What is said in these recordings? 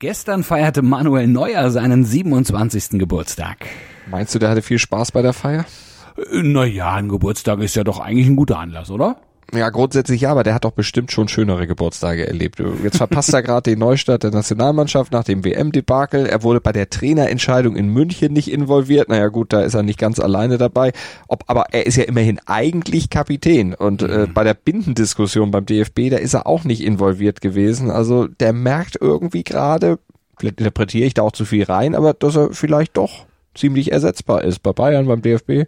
Gestern feierte Manuel Neuer seinen 27. Geburtstag. Meinst du, der hatte viel Spaß bei der Feier? Naja, ein Geburtstag ist ja doch eigentlich ein guter Anlass, oder? Ja, grundsätzlich ja, aber der hat doch bestimmt schon schönere Geburtstage erlebt. Jetzt verpasst er gerade den Neustart der Nationalmannschaft nach dem WM-Debakel. Er wurde bei der Trainerentscheidung in München nicht involviert. Naja gut, da ist er nicht ganz alleine dabei. Ob, aber er ist ja immerhin eigentlich Kapitän. Und äh, mhm. bei der Bindendiskussion beim DFB, da ist er auch nicht involviert gewesen. Also der merkt irgendwie gerade, vielleicht interpretiere ich da auch zu viel rein, aber dass er vielleicht doch ziemlich ersetzbar ist bei Bayern, beim DFB.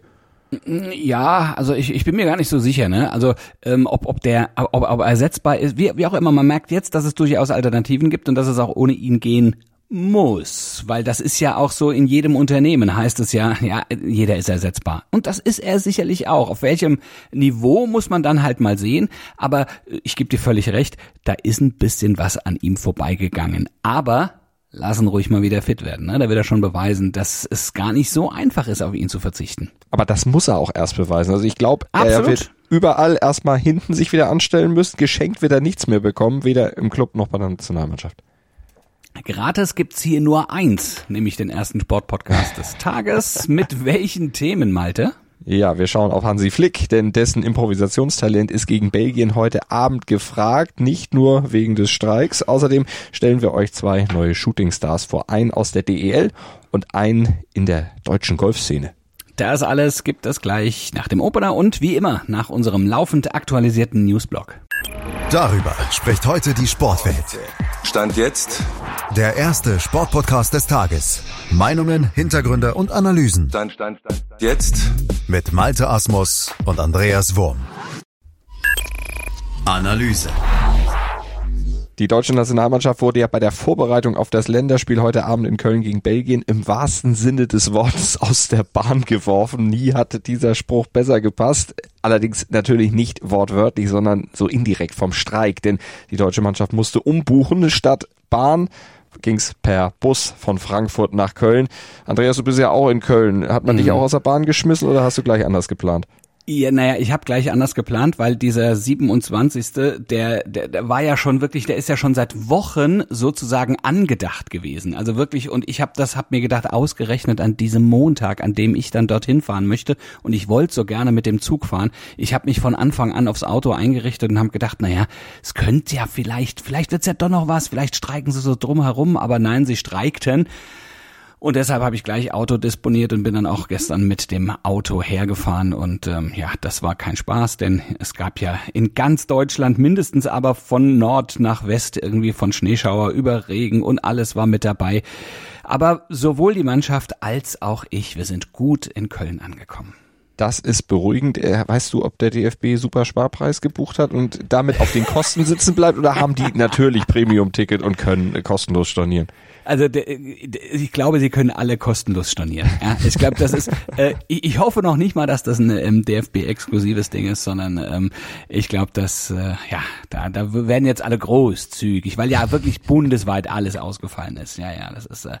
Ja, also ich, ich bin mir gar nicht so sicher, ne? Also ähm, ob, ob der ob, ob ersetzbar ist, wie, wie auch immer, man merkt jetzt, dass es durchaus Alternativen gibt und dass es auch ohne ihn gehen muss, weil das ist ja auch so in jedem Unternehmen heißt es ja, ja, jeder ist ersetzbar. Und das ist er sicherlich auch. Auf welchem Niveau muss man dann halt mal sehen, aber ich gebe dir völlig recht, da ist ein bisschen was an ihm vorbeigegangen. Aber lassen ruhig mal wieder fit werden. Ne? Da wird er schon beweisen, dass es gar nicht so einfach ist, auf ihn zu verzichten. Aber das muss er auch erst beweisen. Also ich glaube, er wird überall erstmal hinten sich wieder anstellen müssen. Geschenkt wird er nichts mehr bekommen, weder im Club noch bei der Nationalmannschaft. Gratis gibt's hier nur eins, nämlich den ersten Sportpodcast des Tages. Mit welchen Themen, Malte? Ja, wir schauen auf Hansi Flick, denn dessen Improvisationstalent ist gegen Belgien heute Abend gefragt, nicht nur wegen des Streiks. Außerdem stellen wir euch zwei neue Shootingstars vor, einen aus der DEL und einen in der deutschen Golfszene. Das alles gibt es gleich nach dem Opener und wie immer nach unserem laufend aktualisierten Newsblog. Darüber spricht heute die Sportwelt. Stand jetzt der erste Sportpodcast des Tages. Meinungen, Hintergründe und Analysen. Stand, stand, stand. Jetzt mit Malte Asmus und Andreas Wurm. Analyse. Die deutsche Nationalmannschaft wurde ja bei der Vorbereitung auf das Länderspiel heute Abend in Köln gegen Belgien im wahrsten Sinne des Wortes aus der Bahn geworfen. Nie hatte dieser Spruch besser gepasst. Allerdings natürlich nicht wortwörtlich, sondern so indirekt vom Streik, denn die deutsche Mannschaft musste umbuchen statt Bahn ging's per Bus von Frankfurt nach Köln. Andreas, du bist ja auch in Köln. Hat man mhm. dich auch aus der Bahn geschmissen oder hast du gleich anders geplant? Ja, naja, ich habe gleich anders geplant, weil dieser 27. Der, der, der war ja schon wirklich, der ist ja schon seit Wochen sozusagen angedacht gewesen. Also wirklich, und ich habe das, hab mir gedacht, ausgerechnet an diesem Montag, an dem ich dann dorthin fahren möchte. Und ich wollte so gerne mit dem Zug fahren. Ich habe mich von Anfang an aufs Auto eingerichtet und habe gedacht, naja, es könnte ja vielleicht, vielleicht wird's ja doch noch was, vielleicht streiken sie so drumherum, aber nein, sie streikten. Und deshalb habe ich gleich Auto disponiert und bin dann auch gestern mit dem Auto hergefahren. Und ähm, ja, das war kein Spaß, denn es gab ja in ganz Deutschland mindestens aber von Nord nach West irgendwie von Schneeschauer über Regen und alles war mit dabei. Aber sowohl die Mannschaft als auch ich, wir sind gut in Köln angekommen. Das ist beruhigend. Äh, weißt du, ob der DFB Super Sparpreis gebucht hat und damit auf den Kosten sitzen bleibt oder haben die natürlich Premium-Ticket und können kostenlos stornieren? Also ich glaube, sie können alle kostenlos stornieren. Ja, ich glaube, das ist. Äh, ich hoffe noch nicht mal, dass das ein ähm, DFB-exklusives Ding ist, sondern ähm, ich glaube, dass äh, ja, da, da werden jetzt alle großzügig, weil ja wirklich bundesweit alles ausgefallen ist. Ja, ja, das ist. Äh,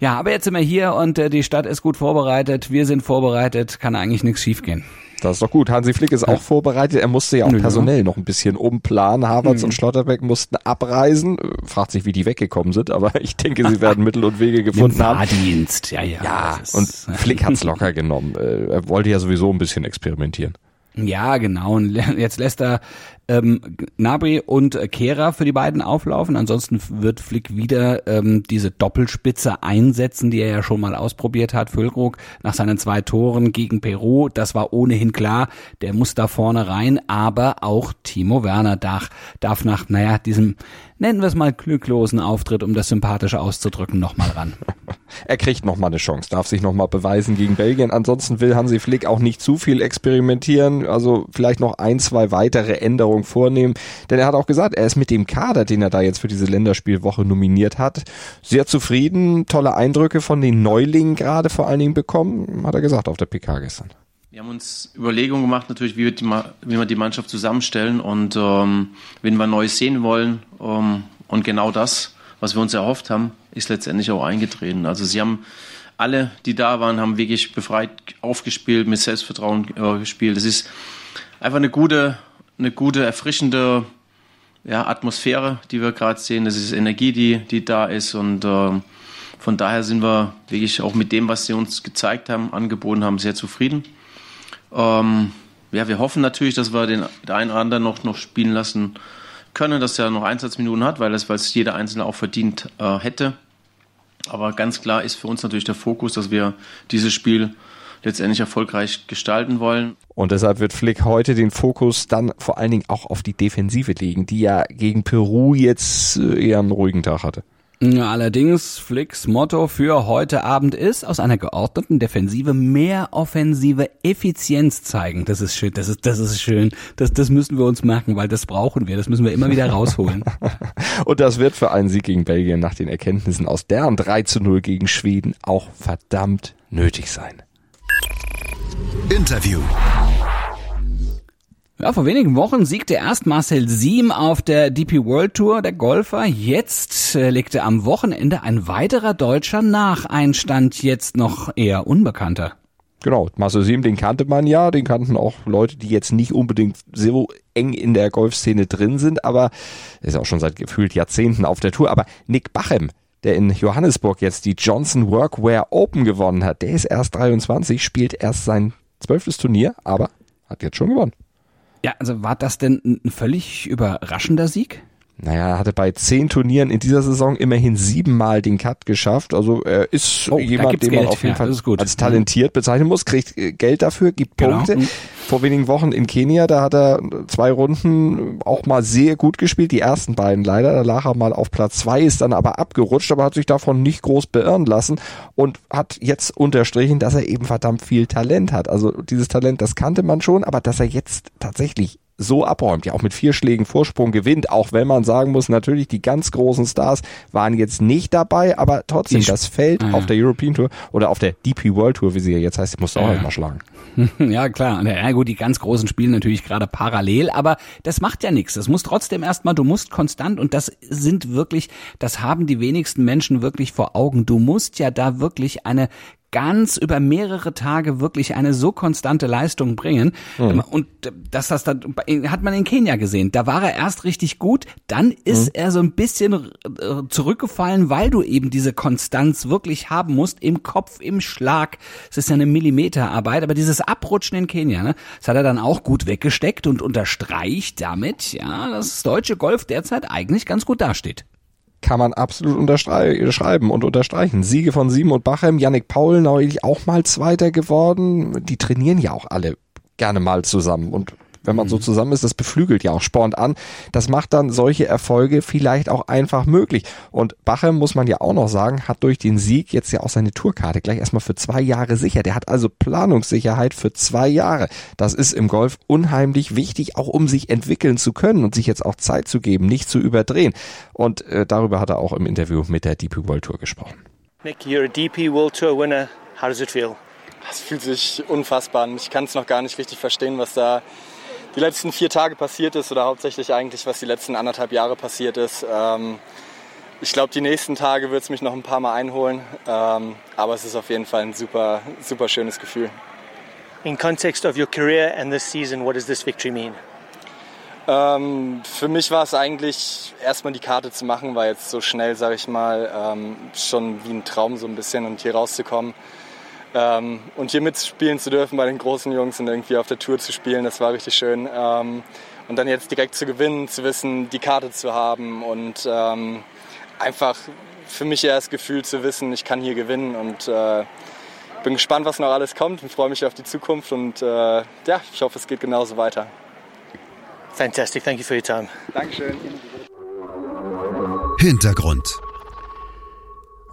ja, aber jetzt sind wir hier und äh, die Stadt ist gut vorbereitet. Wir sind vorbereitet. Kann eigentlich nichts schiefgehen. Das ist doch gut. Hansi Flick ist auch vorbereitet. Er musste ja auch personell noch ein bisschen umplanen. Havertz mhm. und Schlotterbeck mussten abreisen. Fragt sich, wie die weggekommen sind, aber ich denke, sie werden Mittel und Wege gefunden haben. Fahrdienst, ja, ja. Ja, und Flick hat's locker genommen. Äh, er wollte ja sowieso ein bisschen experimentieren. Ja, genau. Und jetzt lässt er ähm, Gnabry und Kehra für die beiden auflaufen. Ansonsten wird Flick wieder ähm, diese Doppelspitze einsetzen, die er ja schon mal ausprobiert hat. Füllkrug nach seinen zwei Toren gegen Peru, das war ohnehin klar, der muss da vorne rein, aber auch Timo Werner darf, darf nach, naja, diesem, nennen wir es mal glücklosen Auftritt, um das sympathische auszudrücken, nochmal ran. er kriegt nochmal eine Chance, darf sich nochmal beweisen gegen Belgien. Ansonsten will Hansi Flick auch nicht zu viel experimentieren, also vielleicht noch ein, zwei weitere Änderungen Änderung vornehmen. Denn er hat auch gesagt, er ist mit dem Kader, den er da jetzt für diese Länderspielwoche nominiert hat, sehr zufrieden. Tolle Eindrücke von den Neulingen gerade vor allen Dingen bekommen, hat er gesagt auf der PK gestern. Wir haben uns Überlegungen gemacht, natürlich, wie wir die, wie wir die Mannschaft zusammenstellen und ähm, wen wir neu sehen wollen. Ähm, und genau das, was wir uns erhofft haben, ist letztendlich auch eingetreten. Also sie haben alle, die da waren, haben wirklich befreit aufgespielt, mit Selbstvertrauen äh, gespielt. Es ist einfach eine gute eine gute, erfrischende ja, Atmosphäre, die wir gerade sehen, das ist Energie, die, die da ist und ähm, von daher sind wir wirklich auch mit dem, was sie uns gezeigt haben, angeboten haben, sehr zufrieden. Ähm, ja, wir hoffen natürlich, dass wir den, den einen oder anderen noch, noch spielen lassen können, dass er noch Einsatzminuten hat, weil das, weil jeder Einzelne auch verdient äh, hätte. Aber ganz klar ist für uns natürlich der Fokus, dass wir dieses Spiel letztendlich erfolgreich gestalten wollen. Und deshalb wird Flick heute den Fokus dann vor allen Dingen auch auf die Defensive legen, die ja gegen Peru jetzt äh, eher einen ruhigen Tag hatte. Allerdings, Flicks Motto für heute Abend ist, aus einer geordneten Defensive mehr offensive Effizienz zeigen. Das ist schön, das ist, das ist schön. Das, das müssen wir uns merken, weil das brauchen wir. Das müssen wir immer wieder rausholen. Und das wird für einen Sieg gegen Belgien nach den Erkenntnissen aus deren 3 zu 0 gegen Schweden auch verdammt nötig sein. Interview. Ja, vor wenigen Wochen siegte erst Marcel Siem auf der DP World Tour, der Golfer. Jetzt äh, legte am Wochenende ein weiterer Deutscher nach. Ein Stand jetzt noch eher unbekannter. Genau, Marcel Siem, den kannte man ja, den kannten auch Leute, die jetzt nicht unbedingt so eng in der Golfszene drin sind, aber ist auch schon seit gefühlt Jahrzehnten auf der Tour. Aber Nick Bachem, der in Johannesburg jetzt die Johnson Workwear Open gewonnen hat, der ist erst 23, spielt erst sein zwölftes Turnier, aber hat jetzt schon gewonnen. Ja, also war das denn ein völlig überraschender Sieg? Naja, er hatte bei zehn Turnieren in dieser Saison immerhin siebenmal den Cut geschafft. Also er ist Oh, jemand, den man Geld. auf jeden Ja, Fall als talentiert bezeichnen muss, kriegt äh, Geld dafür, gibt Genau. Punkte. Vor wenigen Wochen in Kenia, da hat er zwei Runden auch mal sehr gut gespielt, die ersten beiden leider. Da lag er mal auf Platz zwei, ist dann aber abgerutscht, aber hat sich davon nicht groß beirren lassen und hat jetzt unterstrichen, dass er eben verdammt viel Talent hat. Also dieses Talent, das kannte man schon, aber dass er jetzt tatsächlich so abräumt, ja auch mit vier Schlägen Vorsprung gewinnt, auch wenn man sagen muss, natürlich die ganz großen Stars waren jetzt nicht dabei, aber trotzdem, Die- das Feld Ah, ja. auf der European Tour oder auf der DP World Tour, wie sie ja jetzt heißt, musst du auch Ja. erstmal schlagen. Ja, klar. Ja, gut, die ganz großen spielen natürlich gerade parallel, aber das macht ja nichts. Das muss trotzdem erstmal, du musst konstant und das sind wirklich, das haben die wenigsten Menschen wirklich vor Augen. Du musst ja da wirklich eine ganz über mehrere Tage wirklich eine so konstante Leistung bringen. Und dass das dann hat man in Kenia gesehen. Da war er erst richtig gut, dann ist er so ein bisschen äh, zurückgefallen, weil du eben diese Konstanz wirklich haben musst im Kopf, im Schlag. Es ist ja eine Millimeterarbeit, aber dieses Abrutschen in Kenia, ne, das hat er dann auch gut weggesteckt und unterstreicht damit, ja, dass das deutsche Golf derzeit eigentlich ganz gut dasteht. Kann man absolut unterschreiben und unterstreichen. Siege von Sieben und Bachem, Yannick Paul neulich auch mal Zweiter geworden. Die trainieren ja auch alle gerne mal zusammen und wenn man so zusammen ist, das beflügelt ja auch, spornt an. Das macht dann solche Erfolge vielleicht auch einfach möglich. Und Bachem, muss man ja auch noch sagen, hat durch den Sieg jetzt ja auch seine Tourkarte gleich erstmal für zwei Jahre sicher. Der hat also Planungssicherheit für zwei Jahre. Das ist im Golf unheimlich wichtig, auch um sich entwickeln zu können und sich jetzt auch Zeit zu geben, nicht zu überdrehen. Und äh, darüber hat er auch im Interview mit der DP World Tour gesprochen. Nick, you're a DP World Tour winner. How does it feel? Es fühlt sich unfassbar an. Ich kann es noch gar nicht richtig verstehen, was da die letzten vier Tage passiert ist oder hauptsächlich eigentlich, was die letzten anderthalb Jahre passiert ist. Ähm, ich glaube, die nächsten Tage wird es mich noch ein paar Mal einholen, ähm, aber es ist auf jeden Fall ein super, super schönes Gefühl. In context of your career and this season, what does this victory mean? Ähm, für mich war es eigentlich erstmal die Karte zu machen, war jetzt so schnell, sage ich mal, ähm, schon wie ein Traum so ein bisschen und hier rauszukommen. Ähm, und hier mitspielen zu dürfen bei den großen Jungs und irgendwie auf der Tour zu spielen, das war richtig schön. Ähm, und dann jetzt direkt zu gewinnen, zu wissen, die Karte zu haben und ähm, einfach für mich eher das Gefühl zu wissen, ich kann hier gewinnen und äh, bin gespannt, was noch alles kommt und freue mich auf die Zukunft und äh, ja, ich hoffe, es geht genauso weiter. Fantastic. Thank you for your time. Dankeschön. Hintergrund.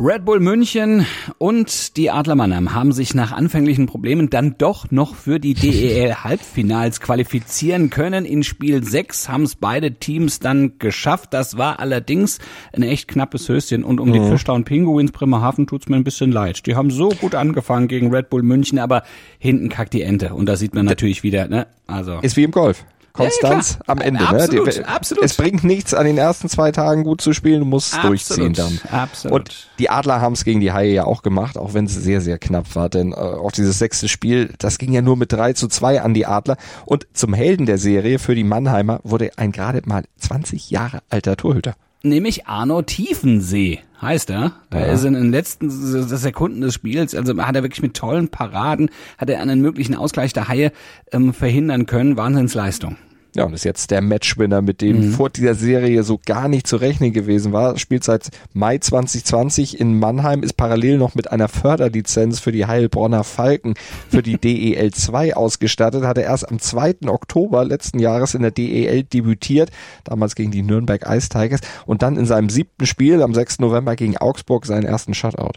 Red Bull München und die Adler Mannheim haben sich nach anfänglichen Problemen dann doch noch für die DEL Halbfinals qualifizieren können. In Spiel 6 haben es beide Teams dann geschafft. Das war allerdings ein echt knappes Höschen und um die Fischtown Pinguins Bremerhaven tut's mir ein bisschen leid. Die haben so gut angefangen gegen Red Bull München, aber hinten kackt die Ente und da sieht man natürlich wieder, ne? Also Ist wie im Golf. Konstanz Ja, ja, am Ende. Absolut, ne? Die- absolut. Es bringt nichts, an den ersten zwei Tagen gut zu spielen, du musst Absolut, durchziehen dann. absolut. Und die Adler haben es gegen die Haie ja auch gemacht, auch wenn es sehr, sehr knapp war. Denn äh, auch dieses sechste Spiel, das ging ja nur mit 3 zu 2 an die Adler. Und zum Helden der Serie für die Mannheimer wurde ein gerade mal 20 Jahre alter Torhüter. Nämlich Arno Tiefensee heißt er. Er ist in den letzten Sekunden des Spiels, also hat er wirklich mit tollen Paraden, hat er einen möglichen Ausgleich der Haie ähm, verhindern können. Wahnsinnsleistung. Ja, und ist jetzt der Matchwinner, mit dem Mhm. vor dieser Serie so gar nicht zu rechnen gewesen war. Spielt seit Mai 2020 in Mannheim, ist parallel noch mit einer Förderlizenz für die Heilbronner Falken für die DEL 2 ausgestattet. Hatte erst am 2. Oktober letzten Jahres in der DEL debütiert, damals gegen die Nürnberg Ice Tigers und dann in seinem siebten Spiel am 6. November gegen Augsburg seinen ersten Shutout.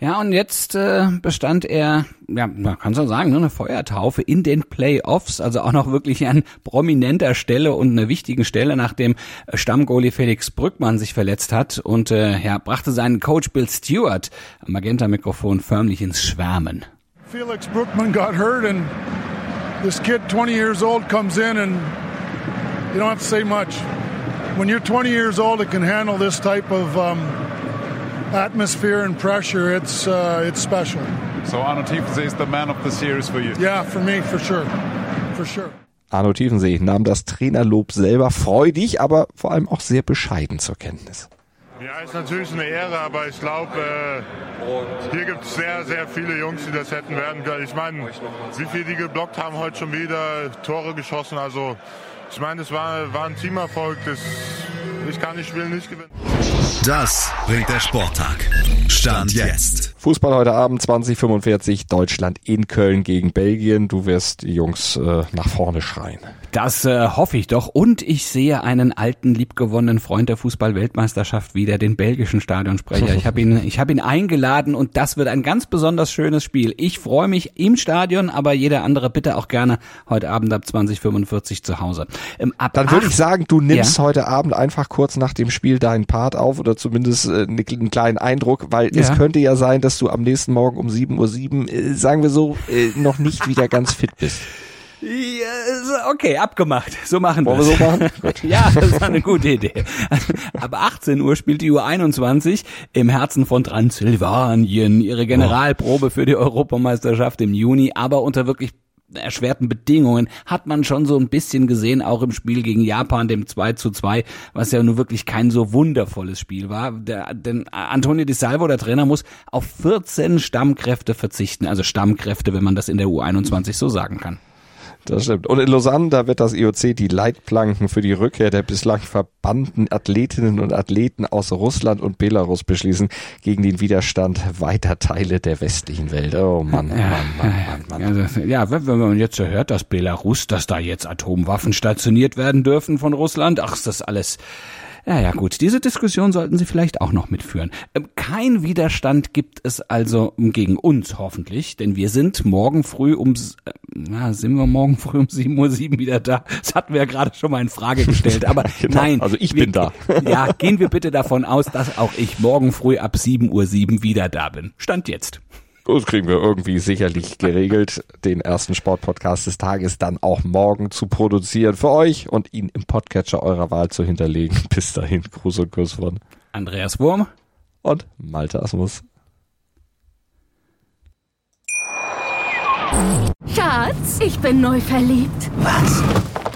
Ja, und jetzt äh, bestand er, ja, man kann so sagen, ne, eine Feuertaufe in den Playoffs, also auch noch wirklich an prominenter Stelle und einer wichtigen Stelle, nachdem Stammgoalie Felix Brückmann sich verletzt hat und äh, ja, brachte seinen Coach Bill Stewart am Magenta-Mikrofon förmlich ins Schwärmen. Felix Brookman got hurt, and this kid, 20 years old, comes in, and you don't have to say much. When you're 20 years old, it can handle this type of um, atmosphere and pressure. It's uh, it's special. So Arno Tiefensee is the man of the series for you. Yeah, for me, for sure, for sure. Arno Tiefensee nahm das Trainerlob selber freudig, aber vor allem auch sehr bescheiden zur Kenntnis. Ja, ist natürlich eine Ehre, aber ich glaube, äh, hier gibt es sehr, sehr viele Jungs, die das hätten werden können. Ich meine, wie viele die geblockt haben heute schon wieder, Tore geschossen. Also, ich meine, es war, war ein Teamerfolg. Das, ich kann das Spiel nicht gewinnen. Das bringt der Sporttag. Stand jetzt. Fußball heute Abend 2045, Deutschland in Köln gegen Belgien. Du wirst die Jungs äh, nach vorne schreien. Das äh, hoffe ich doch. Und ich sehe einen alten, liebgewonnenen Freund der Fußball-Weltmeisterschaft wieder, den belgischen Stadionsprecher. Ich habe ihn, ich habe ihn eingeladen und das wird ein ganz besonders schönes Spiel. Ich freue mich im Stadion, aber jeder andere bitte auch gerne heute Abend ab 2045 zu Hause. Ähm, ab Dann würde ich sagen, du nimmst Ja. heute Abend einfach kurz nach dem Spiel deinen Part auf oder zumindest äh, ne- einen kleinen Eindruck, weil es Ja. könnte ja sein, dass du am nächsten Morgen um 7.07 Uhr, äh, sagen wir so, äh, noch nicht wieder ganz fit bist. Ja, okay, abgemacht. So machen wir Wollen wir so machen? Ja, das ist eine gute Idee. Ab 18 Uhr spielt die U21 im Herzen von Transsilvanien ihre Generalprobe für die Europameisterschaft im Juni, aber unter wirklich erschwerten Bedingungen hat man schon so ein bisschen gesehen, auch im Spiel gegen Japan, dem 2 zu 2, was ja nur wirklich kein so wundervolles Spiel war. Der, denn Antonio Di Salvo, der Trainer, muss auf 14 Stammkräfte verzichten, also Stammkräfte, wenn man das in der U21 so sagen kann. Das stimmt. Und in Lausanne, da wird das IOC die Leitplanken für die Rückkehr der bislang verbannten Athletinnen und Athleten aus Russland und Belarus beschließen gegen den Widerstand weiter Teile der westlichen Welt. Oh Mann, Mann, Mann, Mann, Mann. Also, ja, wenn, wenn man jetzt so hört, dass Belarus, dass da jetzt Atomwaffen stationiert werden dürfen von Russland, ach, ist das alles. Ja, ja, gut. Diese Diskussion sollten Sie vielleicht auch noch mitführen. Ähm, Kein Widerstand gibt es also gegen uns, hoffentlich, denn wir sind morgen früh um, äh, na, sind wir morgen früh um 7.07 Uhr wieder da? Das hatten wir ja gerade schon mal in Frage gestellt, aber Genau, nein. also ich wir- bin da. Ja, gehen wir bitte davon aus, dass auch ich morgen früh ab 7.07 Uhr wieder da bin. Stand jetzt. Das kriegen wir irgendwie sicherlich geregelt, den ersten Sportpodcast des Tages dann auch morgen zu produzieren für euch und ihn im Podcatcher eurer Wahl zu hinterlegen. Bis dahin, Gruß und Kuss von Andreas Wurm. und Malte Asmus. Schatz, ich bin neu verliebt. Was?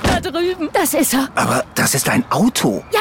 Da drüben. Das ist er. Aber das ist ein Auto. Ja,